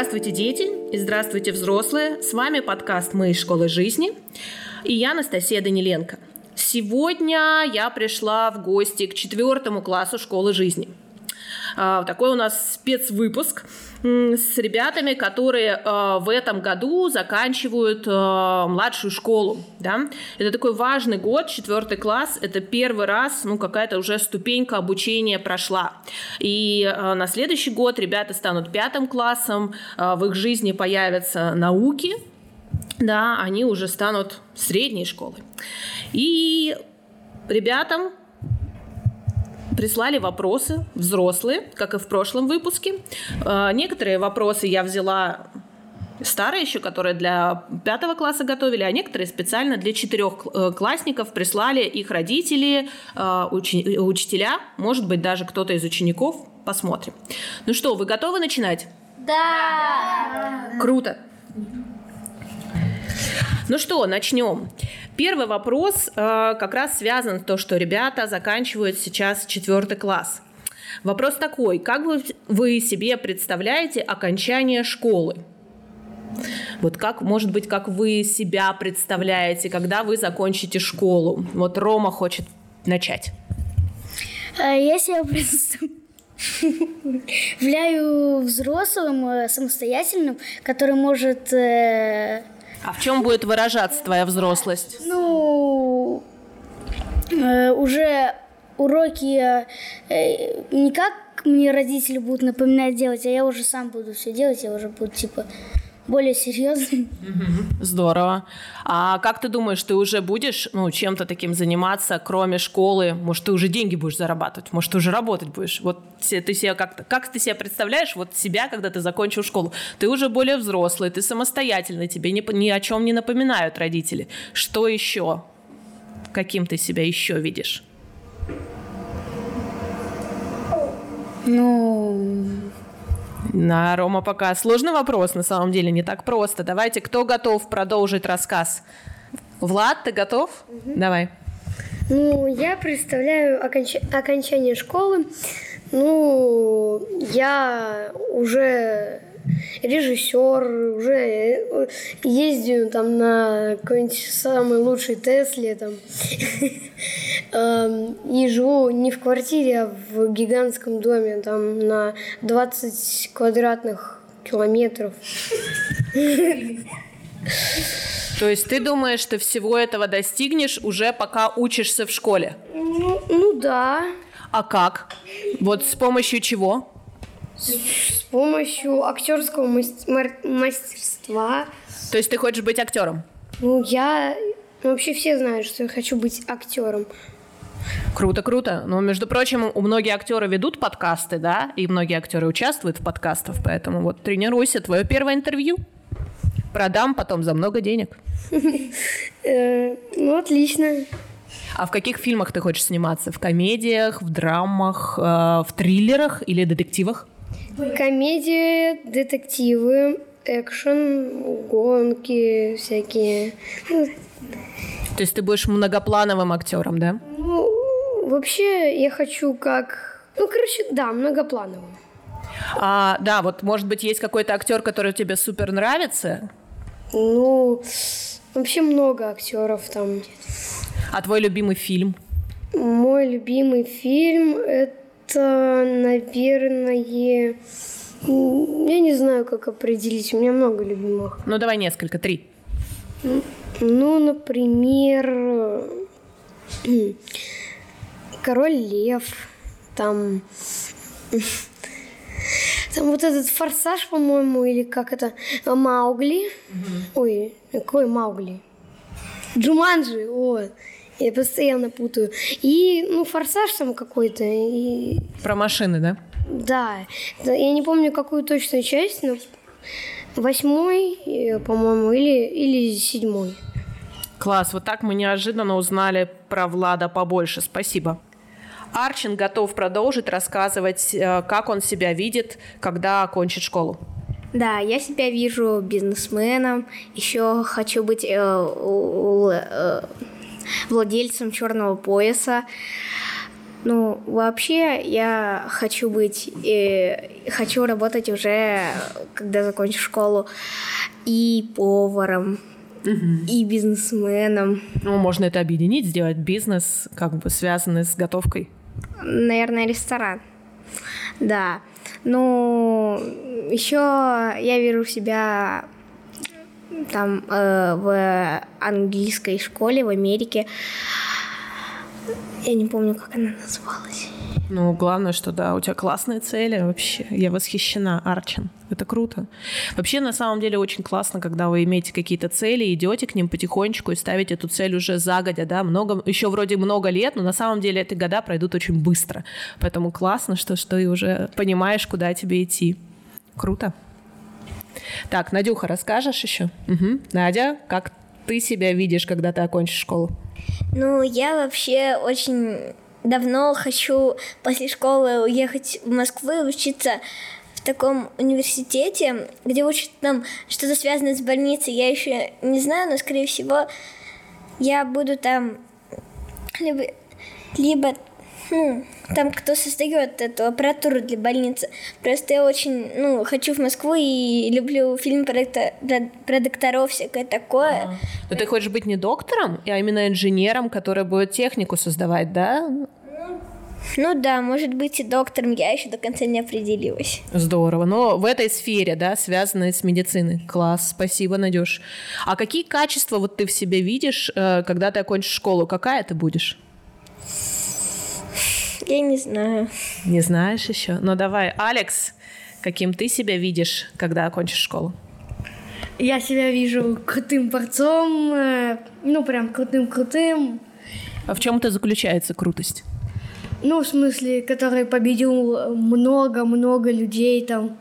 Здравствуйте, дети, и здравствуйте, взрослые. С вами подкаст «Мы из школы жизни» и я, Анастасия Даниленко. Сегодня я пришла в гости к четвертому классу школы жизни. А, Такой у нас спецвыпуск с ребятами, которые а, в этом году заканчивают а, младшую школу. Да? Это такой важный год, четвертый класс. Это первый раз, ну, какая-то уже ступенька обучения прошла. И а, на следующий год ребята станут пятым классом, в их жизни появятся науки, да, они уже станут средней школой. И ребятам прислали вопросы взрослые, как и в прошлом выпуске. Э, Некоторые вопросы я взяла старые еще, которые для пятого класса готовили, а некоторые специально для четырехклассников прислали их родители, э, учи- учителя, может быть, даже кто-то из учеников. Посмотрим. Ну что, вы готовы начинать? Да. Круто. Ну что, начнем. Первый вопрос э, как раз связан с то, что ребята заканчивают сейчас четвертый класс. Вопрос такой: как вы, вы себе представляете окончание школы? Вот как, может быть, как вы себя представляете, когда вы закончите школу? Вот Рома хочет начать. А Я себя представляю взрослым, э, самостоятельным, который может, э, А в чем будет выражаться твоя взрослость? ну, э, уже уроки э, не как мне родители будут напоминать делать, а я уже сам буду все делать, я уже буду типа более серьезным. Здорово. А как ты думаешь, ты уже будешь ну, чем-то таким заниматься, кроме школы? Может, ты уже деньги будешь зарабатывать? Может, ты уже работать будешь? Вот ты себя как, как ты себя представляешь, вот себя, когда ты закончил школу? Ты уже более взрослый, ты самостоятельный, тебе ни, ни о чем не напоминают родители. Что еще? Каким ты себя еще видишь? Ну, На Рома пока сложный вопрос, на самом деле, не так просто. Давайте, кто готов продолжить рассказ? Влад, ты готов? Давай. Ну, я представляю оконч- окончание школы. Ну, я уже режиссер, уже э, ездию там на какой-нибудь самый лучший Тесле там. Эм, И живу не в квартире, а в гигантском доме, там на 20 квадратных километров. То есть ты думаешь, что всего этого достигнешь уже пока учишься в школе? Ну, ну да, А как? Вот с помощью чего? С помощью актерского мастерства. То есть ты хочешь быть актером? Ну, я... ну, вообще все знают, что я хочу быть актером. Круто, круто. Но, между прочим, у многие актеры ведут подкасты, да, и многие актеры участвуют в подкастах, поэтому вот тренируйся. Твое первое интервью. Продам потом за много денег. Э, ну, отлично. А в каких фильмах ты хочешь сниматься? В комедиях, в драмах, э, в триллерах или детективах? Комедии, детективы, экшен, гонки всякие. То есть ты будешь многоплановым актером, да? Ну, вообще, я хочу как... Ну, короче, да, многоплановым. А, да, вот может быть есть какой-то актер, который тебе супер нравится, Ну, вообще много актеров там. а твой любимый фильм? Мой любимый фильм это, наверное... м, Я не знаю, как определить. У меня много любимых. Ну давай несколько, три. Ну, например, Король Лев, там, там вот этот форсаж, по-моему, или как это, Маугли. Ой, какой Маугли? Джуманджи, вот. Я постоянно путаю. И, ну, форсаж там какой-то. И... Про машины, да? Да. Я не помню, какую точную часть, но восьмой, э, по-моему, или, или седьмой. Класс, вот так мы неожиданно узнали про Влада побольше. Спасибо. Арчин готов продолжить рассказывать, э, как он себя видит, когда окончит школу. Да, я себя вижу бизнесменом, еще хочу быть э, э, владельцем черного пояса. Ну, вообще, я хочу быть, э, хочу работать уже, когда закончу школу, и поваром, угу. и бизнесменом. Ну, можно это объединить, сделать бизнес, как бы связанный с готовкой. Наверное, ресторан. Да. Ну, еще я вижу себя там э, в английской школе в Америке. Я не помню, как она называлась. Ну, главное, что да, у тебя классные цели вообще. Я восхищена, Арчин. Это круто. Вообще, на самом деле, очень классно, когда вы имеете какие-то цели, идете к ним потихонечку и ставите эту цель уже загодя, да, много, еще вроде много лет, но на самом деле эти года пройдут очень быстро. Поэтому классно, что, что ты уже понимаешь, куда тебе идти. Круто. Так, Надюха, расскажешь еще? Угу. Надя, как ты себя видишь, когда ты окончишь школу? Ну, я вообще очень давно хочу после школы уехать в Москву и учиться в таком университете, где учат там что-то связанное с больницей. Я еще не знаю, но, скорее всего, я буду там либо, либо ну, там кто создает эту аппаратуру для больницы. Просто я очень, ну, хочу в Москву и люблю фильм про, про докторов, всякое такое. А. Но ты хочешь быть не доктором, а именно инженером, который будет технику создавать, да? Ну да, может быть и доктором, я еще до конца не определилась. Здорово. Но в этой сфере, да, связанной с медициной. Класс, спасибо, Надюш. А какие качества вот ты в себе видишь, э, когда ты окончишь школу? Какая ты будешь? Я не знаю. Не знаешь еще? Ну давай, Алекс, каким ты себя видишь, когда окончишь школу? Я себя вижу крутым борцом, э, ну прям крутым-крутым. А в чем это заключается крутость? Ну, в смысле, который победил много-много людей там.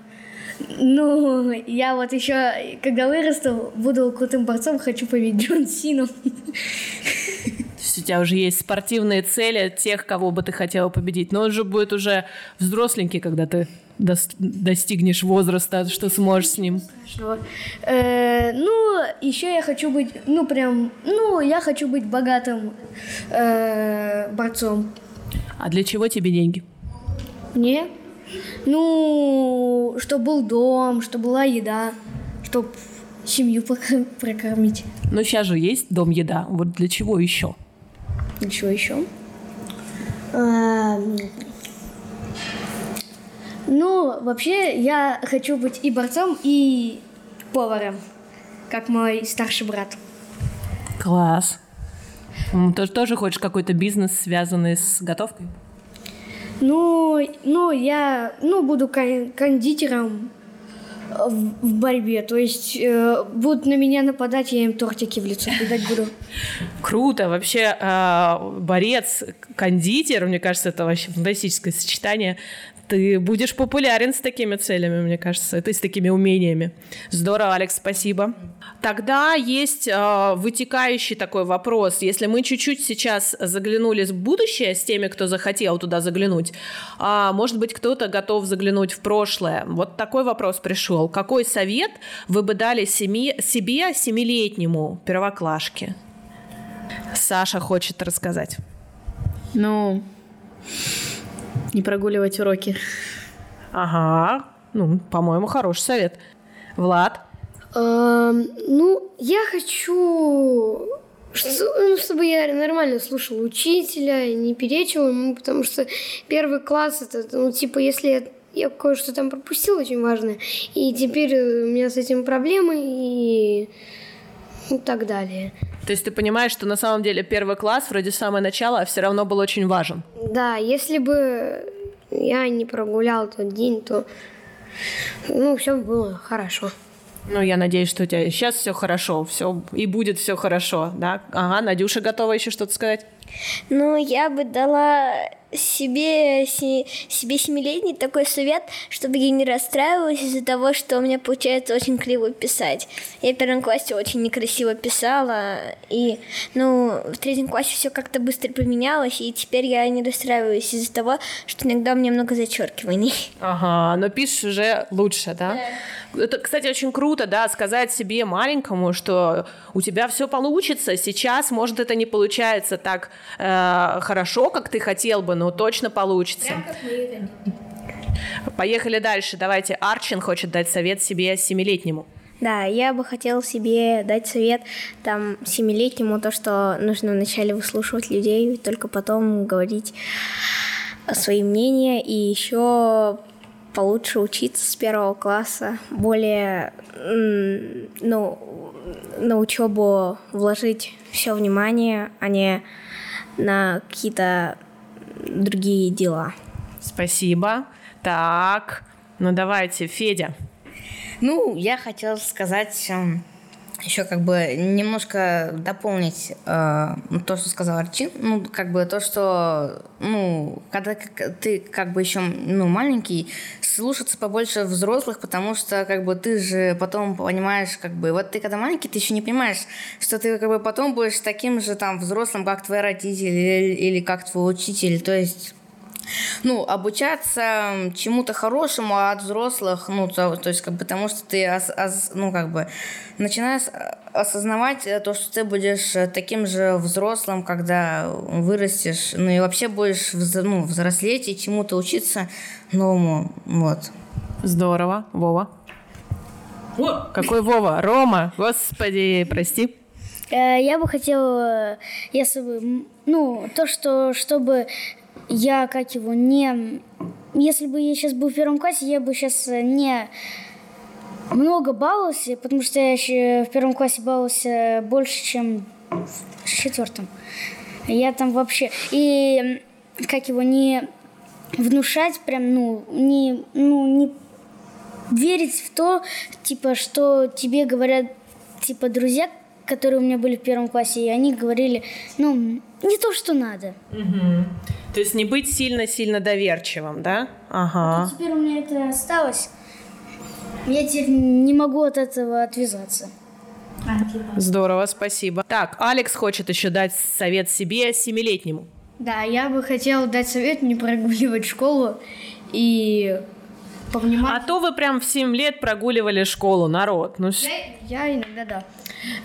Ну, я вот еще, когда вырасту, буду крутым борцом, хочу победить Джон Сину. Есть у тебя уже есть спортивные цели тех, кого бы ты хотела победить. Но он же будет уже взросленький, когда ты достигнешь возраста, что сможешь с ним. Э, ну, еще я хочу быть, ну прям, ну, я хочу быть богатым э, борцом. А для чего тебе деньги? Мне? Ну, чтобы был дом, чтобы была еда, чтобы семью прокормить. Ну, сейчас же есть дом, еда. Вот для чего еще? Ничего еще? А, ну, вообще, я хочу быть и борцом, и поваром, как мой старший брат. Класс. Ты тоже хочешь какой-то бизнес, связанный с готовкой? Ну, ну, я ну, буду кондитером, в борьбе. То есть э, будут на меня нападать, я им тортики в лицо кидать буду. Круто. Вообще э, борец, кондитер, мне кажется, это вообще фантастическое сочетание ты будешь популярен с такими целями, мне кажется, ты с такими умениями. Здорово, Алекс, спасибо. Тогда есть э, вытекающий такой вопрос. Если мы чуть-чуть сейчас заглянули в будущее с теми, кто захотел туда заглянуть, э, может быть, кто-то готов заглянуть в прошлое. Вот такой вопрос пришел. Какой совет вы бы дали семи, себе, семилетнему первоклашке? Саша хочет рассказать. Ну, не прогуливать уроки. Ага. Ну, по-моему, хороший совет. Влад? Эм, ну, я хочу, ну, чтобы я нормально слушал учителя, не перечил ему, потому что первый класс это, ну, типа, если я, я кое-что там пропустил очень важное, и теперь у меня с этим проблемы, и и так далее. То есть ты понимаешь, что на самом деле первый класс, вроде самое начало, а все равно был очень важен? Да, если бы я не прогулял тот день, то ну, все было хорошо. Ну, я надеюсь, что у тебя сейчас все хорошо, все и будет все хорошо, да? Ага, Надюша готова еще что-то сказать? Ну, я бы дала себе, се- себе семилетний такой совет, чтобы я не расстраивалась из-за того, что у меня получается очень криво писать. Я в первом классе очень некрасиво писала, и, ну, в третьем классе все как-то быстро поменялось, и теперь я не расстраиваюсь из-за того, что иногда у меня много зачеркиваний. Ага, но пишешь уже лучше, да? Это, кстати, очень круто, да, сказать себе маленькому, что у тебя все получится. Сейчас, может, это не получается так э, хорошо, как ты хотел бы, но точно получится. Поехали дальше. Давайте. Арчин хочет дать совет себе семилетнему. Да, я бы хотела себе дать совет там семилетнему, то, что нужно вначале выслушивать людей, только потом говорить свои мнения, и еще получше учиться с первого класса, более, ну, на учебу вложить все внимание, а не на какие-то другие дела. Спасибо. Так, ну давайте, Федя. Ну, я хотела сказать еще как бы немножко дополнить э, то, что сказал Арчин. Ну, как бы то, что, ну, когда ты как бы еще, ну, маленький, слушаться побольше взрослых, потому что, как бы, ты же потом понимаешь, как бы, вот ты когда маленький, ты еще не понимаешь, что ты, как бы, потом будешь таким же, там, взрослым, как твои родители или, или как твой учитель. То есть ну, обучаться чему-то хорошему от взрослых, ну, то, то есть, как бы, потому что ты, ос- ос- ну, как бы, начинаешь осознавать э, то, что ты будешь э, таким же взрослым, когда вырастешь, ну, и вообще будешь, вз- ну, взрослеть и чему-то учиться новому, вот. Здорово. Вова. Какой Вова? Рома. Господи, прости. Э, Я бы хотела, если бы, ну, то, что, чтобы я, как его, не... Если бы я сейчас был в первом классе, я бы сейчас не много баловался, потому что я еще в первом классе баловался больше, чем в четвертом. Я там вообще... И, как его, не внушать прям, ну, не, ну, не верить в то, типа, что тебе говорят, типа, друзья, которые у меня были в первом классе, и они говорили, ну, не то, что надо. То есть не быть сильно-сильно доверчивым, да? Ага. Теперь у меня это осталось. Я теперь не могу от этого отвязаться. Здорово, спасибо. Так, Алекс хочет еще дать совет себе семилетнему. Да, я бы хотела дать совет не прогуливать школу и повнимать. А то вы прям в 7 лет прогуливали школу, народ. Ну, ш- Я иногда да.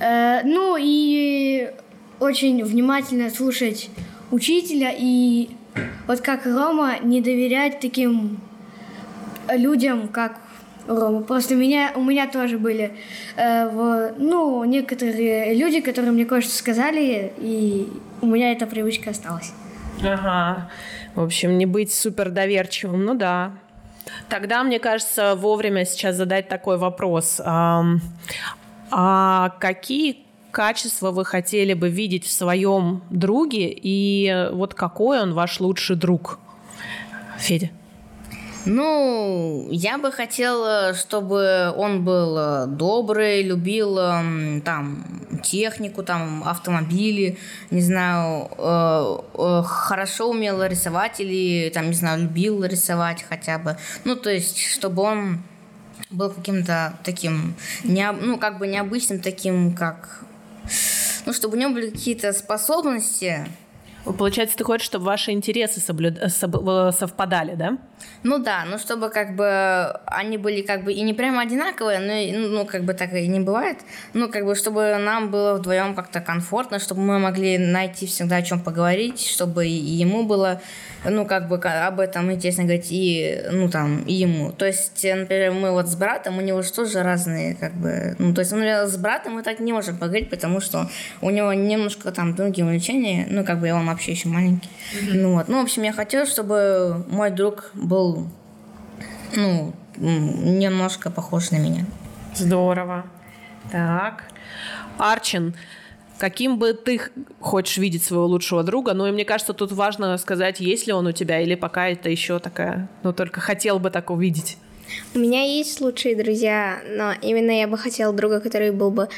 Э, ну и очень внимательно слушать учителя и вот как Рома не доверять таким людям, как Рома. Просто меня, у меня тоже были э, в- ну, некоторые люди, которые мне кое-что сказали, и у меня эта привычка осталась. Ага. В общем, не быть супер доверчивым, ну да. Тогда, мне кажется, вовремя сейчас задать такой вопрос. Ам, А какие качества вы хотели бы видеть в своем друге и вот какой он ваш лучший друг? Федя. Ну, я бы хотела, чтобы он был э, добрый, любил эм, там технику, там автомобили, не знаю, э, э, хорошо умел рисовать или там, не знаю, любил рисовать хотя бы. Ну, то есть, чтобы он был каким-то таким, необ- ну, как бы необычным таким, как... Ну, чтобы у него были какие-то способности, Получается, ты хочешь, чтобы ваши интересы соблюд- соб- совпадали, да? Ну да, ну чтобы как бы они были как бы и не прямо одинаковые, но и, ну, как бы так и не бывает. Ну как бы чтобы нам было вдвоем как-то комфортно, чтобы мы могли найти всегда о чем поговорить, чтобы и ему было ну как бы об этом интересно говорить и ну там и ему. То есть, э, например, мы вот с братом, у него же тоже разные как бы, ну то есть, например, с братом мы так не можем поговорить, потому что у него немножко там другие увлечения, ну как бы он вообще еще маленький. Ну вот, ну в общем я хотела, чтобы мой друг был ну, немножко похож на меня. Здорово. Так. Арчин, каким бы ты хочешь видеть своего лучшего друга? Ну, и мне кажется, тут важно сказать, есть ли он у тебя, или пока это еще такая, ну, только хотел бы так увидеть. У меня есть лучшие друзья, но именно я бы хотела друга, который был бы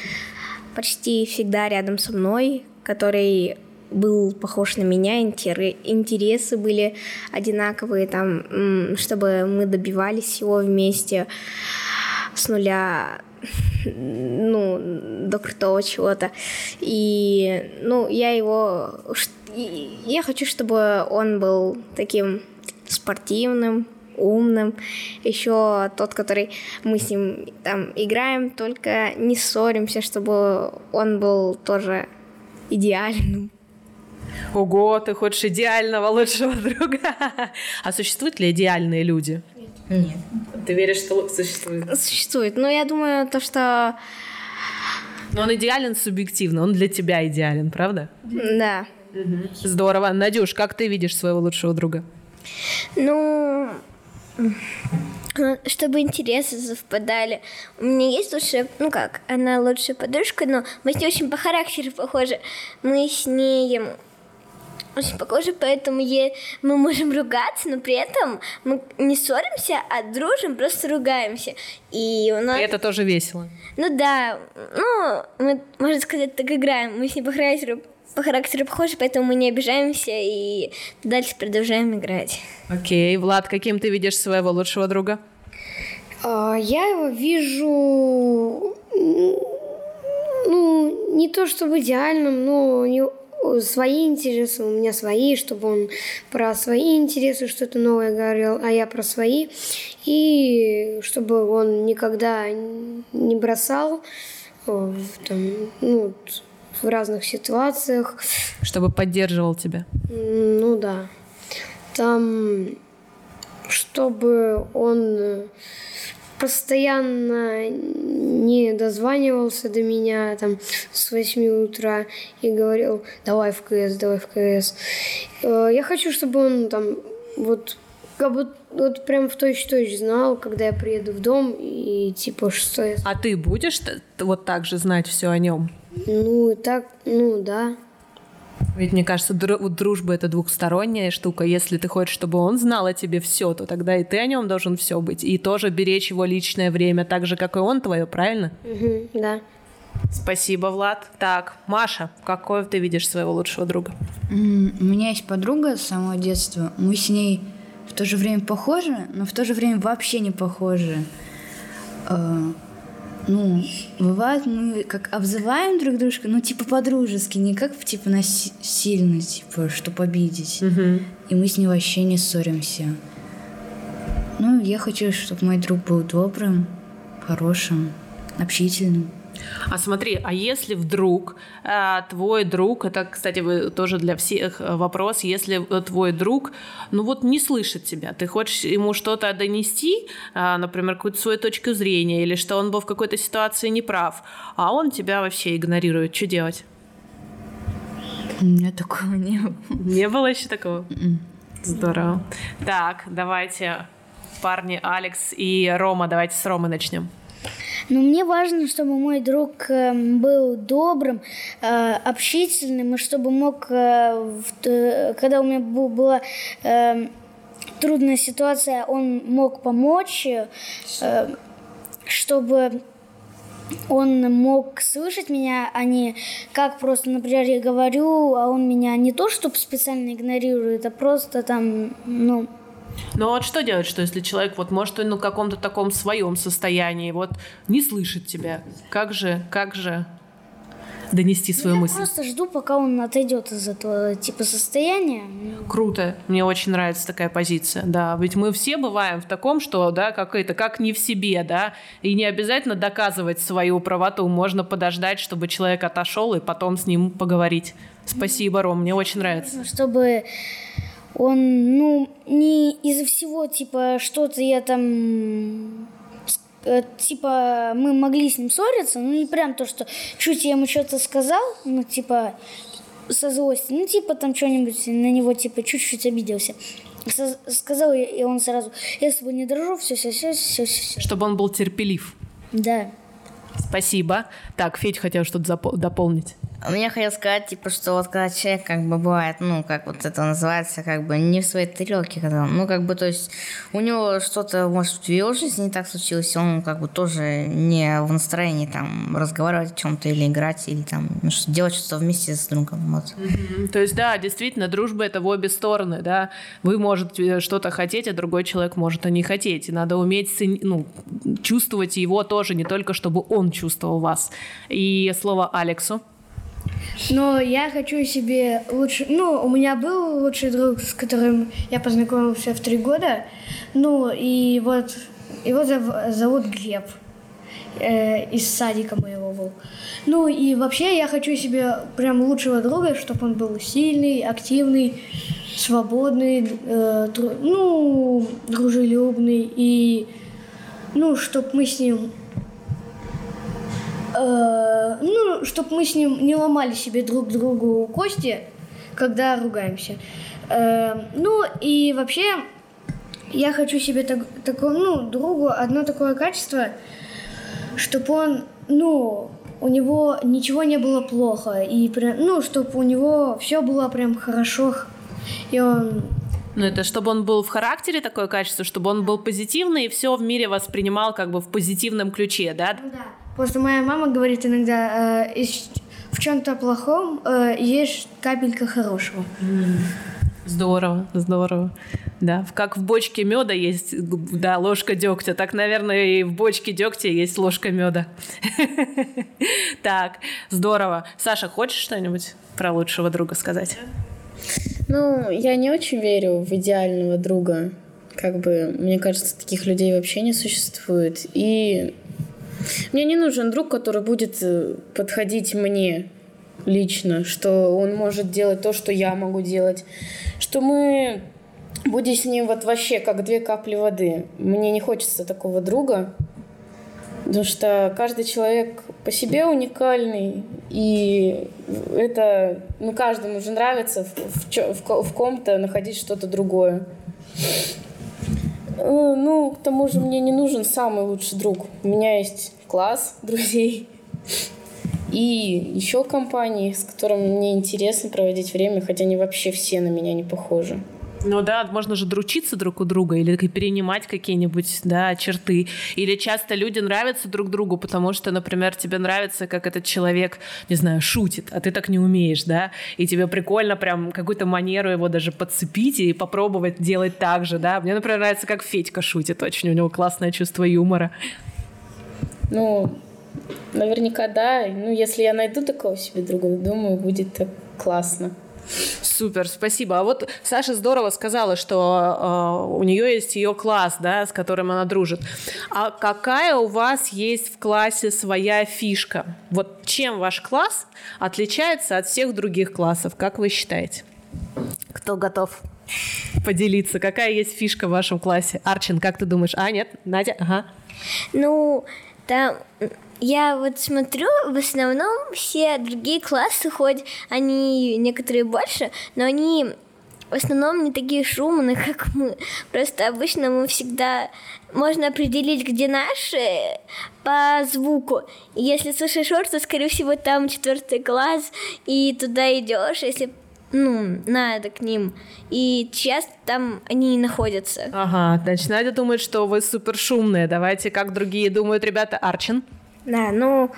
почти всегда рядом со мной, который был похож на меня, интересы были одинаковые, там, чтобы мы добивались всего вместе с нуля ну, до крутого чего-то. И, ну, я его... Я хочу, чтобы он был таким спортивным, умным. Еще тот, который мы с ним там играем, только не ссоримся, чтобы он был тоже идеальным. Ого, ты хочешь идеального лучшего друга. А существуют ли идеальные люди? Нет. Ты веришь, что существует? Существует. Но я думаю, то, что... Но он идеален субъективно, он для тебя идеален, правда? Да. Угу. Здорово. Надюш, как ты видишь своего лучшего друга? Ну, чтобы интересы совпадали. У меня есть лучшая, ну как, она лучшая подружка, но мы с ней очень по характеру похожи. Мы с ней очень похожи, поэтому е... мы можем ругаться, но при этом мы не ссоримся, а дружим, просто ругаемся. И у нас... И это тоже весело. Ну да, ну, мы, можно сказать, так играем. Мы с ней по характеру по характеру похожи, поэтому мы не обижаемся и дальше продолжаем играть. Окей, Влад, каким ты видишь своего лучшего друга? А, я его вижу, ну, не то чтобы идеальным, но не свои интересы, у меня свои, чтобы он про свои интересы что-то новое говорил, а я про свои. И чтобы он никогда не бросал там, ну, в разных ситуациях. Чтобы поддерживал тебя. Ну да. Там, чтобы он постоянно не дозванивался до меня там с 8 утра и говорил, давай в КС, давай в КС. Э, я хочу, чтобы он там вот как будто вот прям в точь-точь знал, когда я приеду в дом и типа что я... А ты будешь вот так же знать все о нем? Ну, так, ну да. Ведь мне кажется, дружба это двухсторонняя штука. Если ты хочешь, чтобы он знал о тебе все, то тогда и ты о нем должен все быть. И тоже беречь его личное время, так же, как и он твое, правильно? Угу, да. Спасибо, Влад. Так, Маша, какой ты видишь своего лучшего друга? У меня есть подруга с самого детства. Мы с ней в то же время похожи, но в то же время вообще не похожи. Ну, бывает, мы как обзываем друг дружку, ну, типа по-дружески, не как, типа, насильно, типа, что победить. Угу. И мы с ней вообще не ссоримся. Ну, я хочу, чтобы мой друг был добрым, хорошим, общительным. А смотри, а если вдруг э, твой друг, это, кстати, вы, тоже для всех э, вопрос, если твой друг, ну вот не слышит тебя, ты хочешь ему что-то донести, э, например, какую-то свою точку зрения, или что он был в какой-то ситуации неправ, а он тебя вообще игнорирует, что делать? У меня такого не было. Не было еще такого? М-м. Здорово. Так, давайте, парни Алекс и Рома, давайте с Ромы начнем. Но мне важно, чтобы мой друг эм, был добрым, э, общительным, и чтобы мог, э, когда у меня была эм, трудная ситуация, он мог помочь, э, чтобы он мог слышать меня, а не как просто, например, я говорю, а он меня не то, чтобы специально игнорирует, а просто там, ну, но вот что делать, что если человек вот может он на каком-то таком своем состоянии, вот не слышит тебя, как же, как же донести свою я мысль? Я просто жду, пока он отойдет из этого типа состояния. Круто, мне очень нравится такая позиция, да, ведь мы все бываем в таком, что, да, как это, как не в себе, да, и не обязательно доказывать свою правоту, можно подождать, чтобы человек отошел и потом с ним поговорить. Спасибо, Ром, мне очень нравится. Чтобы он, ну, не из-за всего, типа, что-то я там э, типа, мы могли с ним ссориться, ну, не прям то, что чуть я ему что-то сказал, ну, типа, со злости, ну, типа, там что-нибудь на него, типа, чуть-чуть обиделся. Сказал, и он сразу, я с тобой не дружу, все, все, все, все, все. Чтобы он был терпелив. Да. Спасибо. Так, Федь хотел что-то дополнить. Ну, я хотел сказать, типа, что вот когда человек как бы бывает, ну, как вот это называется, как бы не в своей тарелке, когда, он, ну, как бы, то есть у него что-то, может, в его жизни не так случилось, он как бы тоже не в настроении там разговаривать о чем-то или играть, или там ну, что, делать что-то вместе с другом, вот. Мгм. То есть, да, действительно, дружба это в обе стороны, да. Вы можете что-то хотеть, а другой человек может и не хотеть. И надо уметь ну, чувствовать его тоже, не только чтобы он чувствовал вас. И слово Алексу. Но я хочу себе лучше... Ну, у меня был лучший друг, с которым я познакомился в три года. Ну, и вот его зов- зовут Глеб. Э, из садика моего был. Ну, и вообще я хочу себе прям лучшего друга, чтобы он был сильный, активный, свободный, э, дру- ну, дружелюбный. И, ну, чтобы мы с ним Э, ну, чтобы мы с ним не ломали себе друг другу кости, когда ругаемся. Э, ну, и вообще, я хочу себе так, такому, ну, другу одно такое качество, чтобы он, ну, у него ничего не было плохо, и прям, ну, чтобы у него все было прям хорошо, и он Ну, это чтобы он был в характере такое качество, чтобы он был позитивный и все в мире воспринимал как бы в позитивном ключе, да? Да. Просто моя мама говорит иногда, э, из- в чем-то плохом э, есть капелька хорошего. Здорово, здорово. Да, как в бочке меда есть, да, ложка дегтя, так, наверное, и в бочке дегтя есть ложка меда. Так, здорово. Саша, хочешь что-нибудь про лучшего друга сказать? Ну, я не очень верю в идеального друга. Как бы, мне кажется, таких людей вообще не существует. И мне не нужен друг, который будет э, подходить мне лично, что он может делать то, что я могу делать, что мы будем с ним вот вообще как две капли воды. Мне не хочется такого друга, потому что каждый человек по себе уникальный, и это, ну, каждому же нравится в, в в ком-то находить что-то другое. Э, Ну, к тому же мне не нужен самый лучший друг. У меня есть класс друзей и еще компании, с которыми мне интересно проводить время, хотя они вообще все на меня не похожи. Ну да, можно же дручиться друг у друга или перенимать какие-нибудь да, черты. Или часто люди нравятся друг другу, потому что, например, тебе нравится, как этот человек, не знаю, шутит, а ты так не умеешь, да, и тебе прикольно прям какую-то манеру его даже подцепить и попробовать делать так же, да. Мне, например, нравится, как Федька шутит, очень у него классное чувство юмора. Ну, наверняка да. Ну, если я найду такого себе друга, думаю, будет так классно. Супер, спасибо. А вот Саша здорово сказала, что э, у нее есть ее класс, да, с которым она дружит. А какая у вас есть в классе своя фишка? Вот чем ваш класс отличается от всех других классов, как вы считаете? Кто готов поделиться? Какая есть фишка в вашем классе? Арчин, как ты думаешь? А, нет? Надя? Ага. Ну, там я вот смотрю, в основном все другие классы, хоть они некоторые больше, но они в основном не такие шумные, как мы. Просто обычно мы всегда можно определить, где наши по звуку. Если слышишь шор, то, скорее всего, там четвертый класс, и туда идешь, если ну, надо к ним. И часто там они и находятся. Ага, значит, Надя думает, что вы супер шумные. Давайте, как другие думают ребята. Арчин? Да, ну,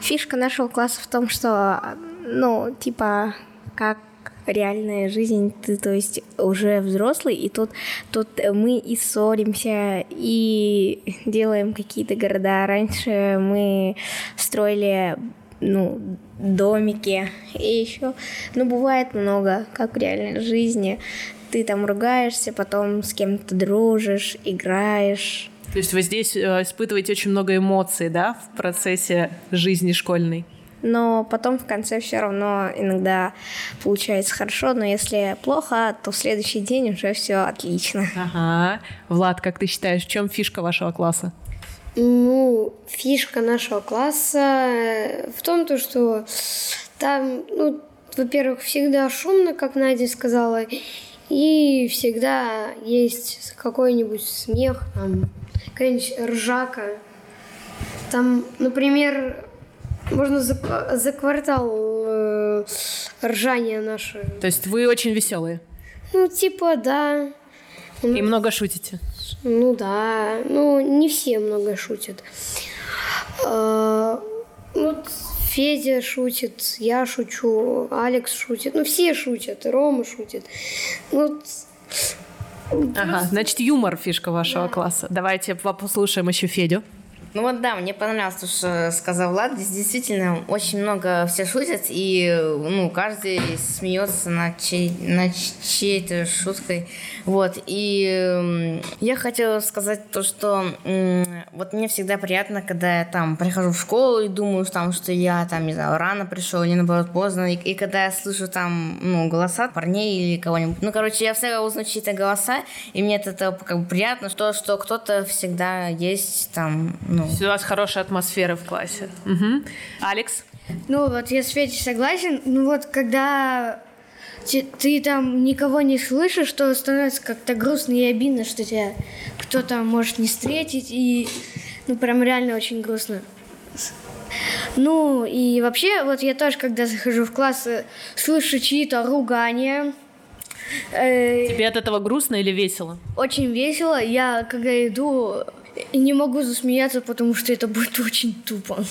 фишка нашего класса в том, что, ну, типа, как реальная жизнь, ты, то есть, уже взрослый, и тут, тут мы и ссоримся, и делаем какие-то города. Раньше мы строили, ну, домики, и еще, ну, бывает много, как в реальной жизни. Ты там ругаешься, потом с кем-то дружишь, играешь, То есть вы здесь э, испытываете очень много эмоций, да, в процессе жизни школьной? но потом в конце все равно иногда получается хорошо, но если плохо, то в следующий день уже все отлично. Ага. Влад, как ты считаешь, в чем фишка вашего класса? Ну, фишка нашего класса э, в том, то, что там, ну, во-первых, всегда шумно, как Надя сказала, и всегда есть какой-нибудь смех, там, какая-нибудь ржака. Там, например, Можно за, за квартал э, ржание наше. То есть вы очень веселые Ну, типа, да. и много шутите. Ну да. Ну, не все много шутят. А, Вот Федя шутит, я шучу, Алекс шутит. Ну, все шутят, Рома шутит. Ну, Ага, значит, юмор фишка вашего класса. Давайте послушаем еще Федю. Ну вот да, мне понравилось то, что сказал Влад. Здесь действительно очень много все шутят, и ну, каждый смеется над, чей, над чьей-то шуткой. Вот, и я хотела сказать то, что вот мне всегда приятно, когда я там прихожу в школу и думаю, там, что я там, не знаю, рано пришел или наоборот поздно, и, и когда я слышу там, ну, голоса парней или кого-нибудь. Ну, короче, я всегда узнаю чьи-то голоса, и мне этого как бы приятно, что, что кто-то всегда есть там, ну, У вас хорошая атмосфера в классе. Мгм. Алекс? Ну вот я с Федей согласен. Ну вот когда те- ты там никого не слышишь, то становится как-то грустно и обидно, что тебя кто-то может не встретить, и ну прям реально очень грустно. Ну и вообще, вот я тоже, когда захожу в класс, э, слышу чьи-то ругания. Э, Тебе от этого грустно или весело? очень весело. Я, когда иду, не могу засмеяться, потому что это будет очень тупо.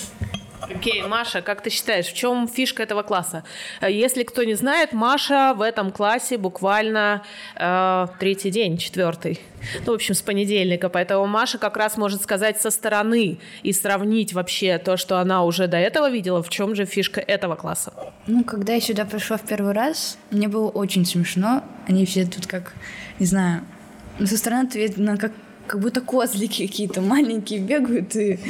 Окей, Маша, как ты считаешь, в чем фишка этого класса? Если кто не знает, Маша в этом классе буквально э, третий день, четвертый. Ну, в общем, с понедельника. Поэтому Маша как раз может сказать со стороны и сравнить вообще то, что она уже до этого видела, в чем же фишка этого класса. Ну, когда я сюда пришла в первый раз, мне было очень смешно. Они все тут как, не знаю, со стороны это видно, как, как будто козлики какие-то маленькие бегают и...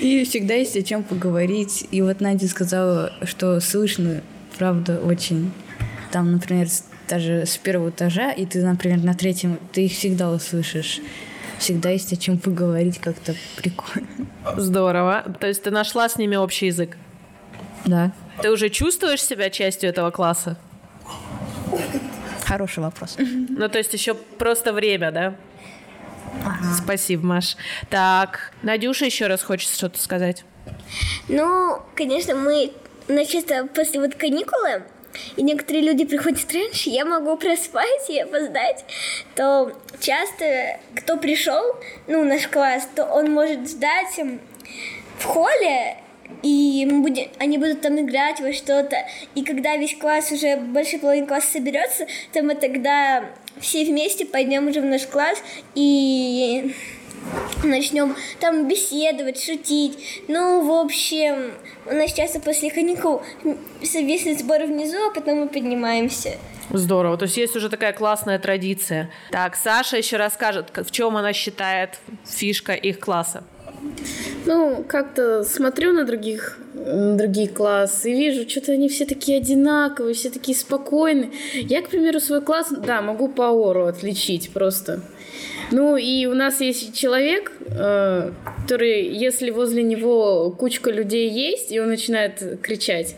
И всегда есть о чем поговорить. И вот Надя сказала, что слышно, правда, очень. Там, например, даже с первого этажа, и ты, например, на третьем, ты их всегда услышишь. Всегда есть о чем поговорить, как-то прикольно. Здорово. То есть ты нашла с ними общий язык. Да. Ты уже чувствуешь себя частью этого класса? Хороший вопрос. Ну, то есть еще просто время, да? Спасибо, Маш. Так, Надюша еще раз хочет что-то сказать. Ну, конечно, мы часто после вот каникулы, и некоторые люди приходят раньше, я могу проспать и опоздать, то часто кто пришел, ну, в наш класс, то он может ждать в холле, и мы будем, они будут там играть во что-то. И когда весь класс уже, большая половина класса соберется, то мы тогда все вместе пойдем уже в наш класс и начнем там беседовать, шутить. Ну, в общем, у нас часто после каникул совместный сбор внизу, а потом мы поднимаемся. Здорово. То есть есть уже такая классная традиция. Так, Саша еще расскажет, в чем она считает фишка их класса. Ну, как-то смотрю на других, на другие классы и вижу, что-то они все такие одинаковые, все такие спокойные. Я, к примеру, свой класс, да, могу по ору отличить просто. Ну, и у нас есть человек, э, который, если возле него кучка людей есть, и он начинает кричать,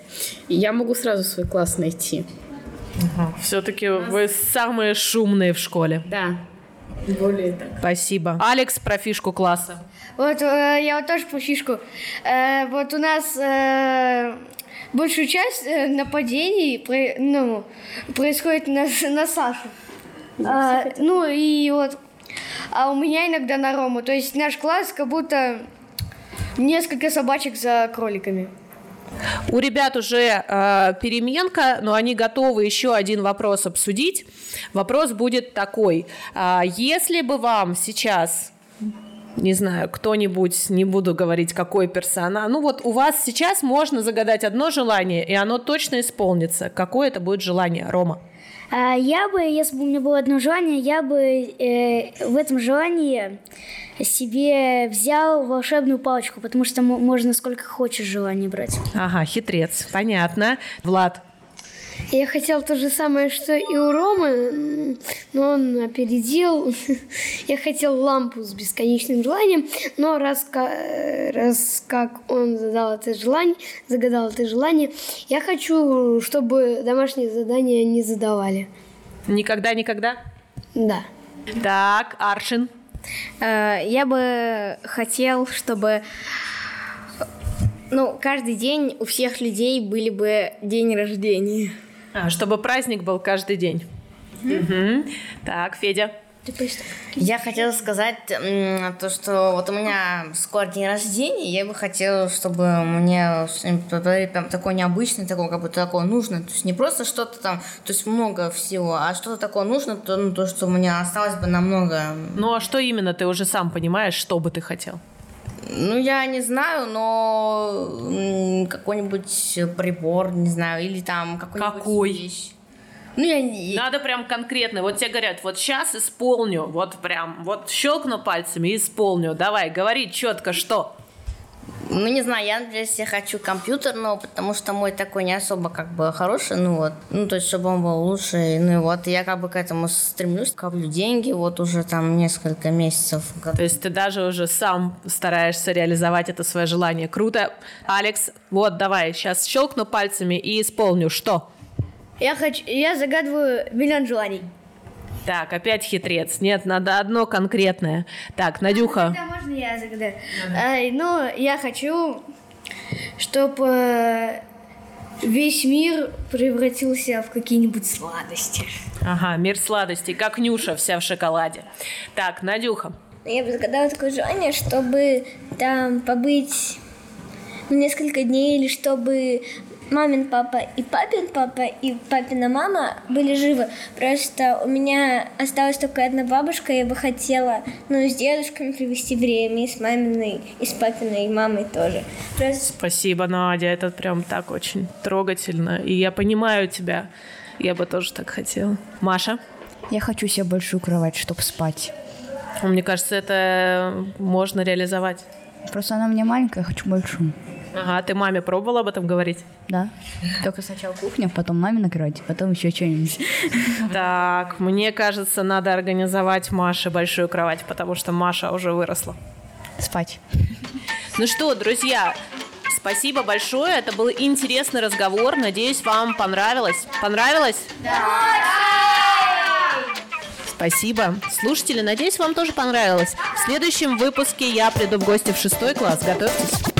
я могу сразу свой класс найти. Все-таки вы самые шумные в школе. Да. Более так. Спасибо. Алекс про фишку класса. Вот э, я вот тоже по фишку. Э, вот у нас э, большую часть э, нападений ну, происходит на, на Сашу. А, ну и вот, а у меня иногда на Рому. То есть наш класс как будто несколько собачек за кроликами. У ребят уже э, переменка, но они готовы еще один вопрос обсудить. Вопрос будет такой. А, если бы вам сейчас, не знаю, кто-нибудь, не буду говорить, какой персонаж, ну вот у вас сейчас можно загадать одно желание, и оно точно исполнится. Какое это будет желание, Рома? А я бы, если бы у меня было одно желание, я бы э, в этом желании себе взял волшебную палочку, потому что мо- можно сколько хочешь желаний брать. Ага, хитрец, понятно. Влад, Я хотел то же самое, что и у Ромы, но он опередил. Я хотел лампу с бесконечным желанием, но раз, ка- раз как он задал это желание, загадал это желание, я хочу, чтобы домашние задания не задавали. никогда-никогда? Да. Так, Аршин. Э, Я бы хотел, чтобы ну, каждый день у всех людей были бы день рождения. А, чтобы праздник был каждый день. Мгм. Так, Федя. Я хотела сказать то, что вот у меня скоро день рождения, я бы хотела, чтобы мне что-нибудь подарили прям такое необычное, такое как будто такое нужное. То есть не просто что-то там, то есть много всего, а что-то такое нужно, то, ну, то, что у меня осталось бы намного. Ну а что именно ты уже сам понимаешь, что бы ты хотел? Ну, я не знаю, но какой-нибудь прибор, не знаю, или там какой-нибудь Какой? вещь. Ну, я не... Надо прям конкретно. Вот тебе говорят, вот сейчас исполню, вот прям, вот щелкну пальцами и исполню. Давай, говори четко, что. Ну, не знаю, я, например, себе хочу компьютерного, потому что мой такой не особо как бы хороший, ну вот, ну, то есть, чтобы он был лучше, ну и вот, я как бы к этому стремлюсь, коплю деньги, вот уже там несколько месяцев. То есть ты даже уже сам стараешься реализовать это свое желание. Круто. Алекс, вот давай, сейчас щелкну пальцами и исполню. Что? Я хочу, я загадываю миллион желаний. Так, опять хитрец. Нет, надо одно конкретное. Так, Надюха. Да, можно я загадаю? Ай, ну, я хочу, чтобы весь мир превратился в какие-нибудь сладости. Ага, мир сладостей, как Нюша вся в шоколаде. Так, Надюха. Я бы загадала такое желание, чтобы там побыть ну, несколько дней, или чтобы мамин папа и папин папа и папина мама были живы. Просто у меня осталась только одна бабушка, я бы хотела, ну, с дедушками провести время, и с маминой, и с папиной мамой тоже. Просто Спасибо, Надя, это прям так очень трогательно. И я понимаю тебя. Я бы тоже так хотела. Маша? Я хочу себе большую кровать, чтобы спать. Мне кажется, это можно реализовать. Просто она мне маленькая, я хочу большую. Ага, ты маме пробовала об этом говорить? Да. Только сначала кухня, потом мамина кровать, потом еще что-нибудь. Так, мне кажется, надо организовать Маше большую кровать, потому что Маша уже выросла. Спать. Ну что, друзья, спасибо большое. Это был интересный разговор. Надеюсь, вам понравилось. Понравилось? Да! Спасибо. Слушатели, надеюсь, вам тоже понравилось. В следующем выпуске я приду в гости в шестой класс. Готовьтесь.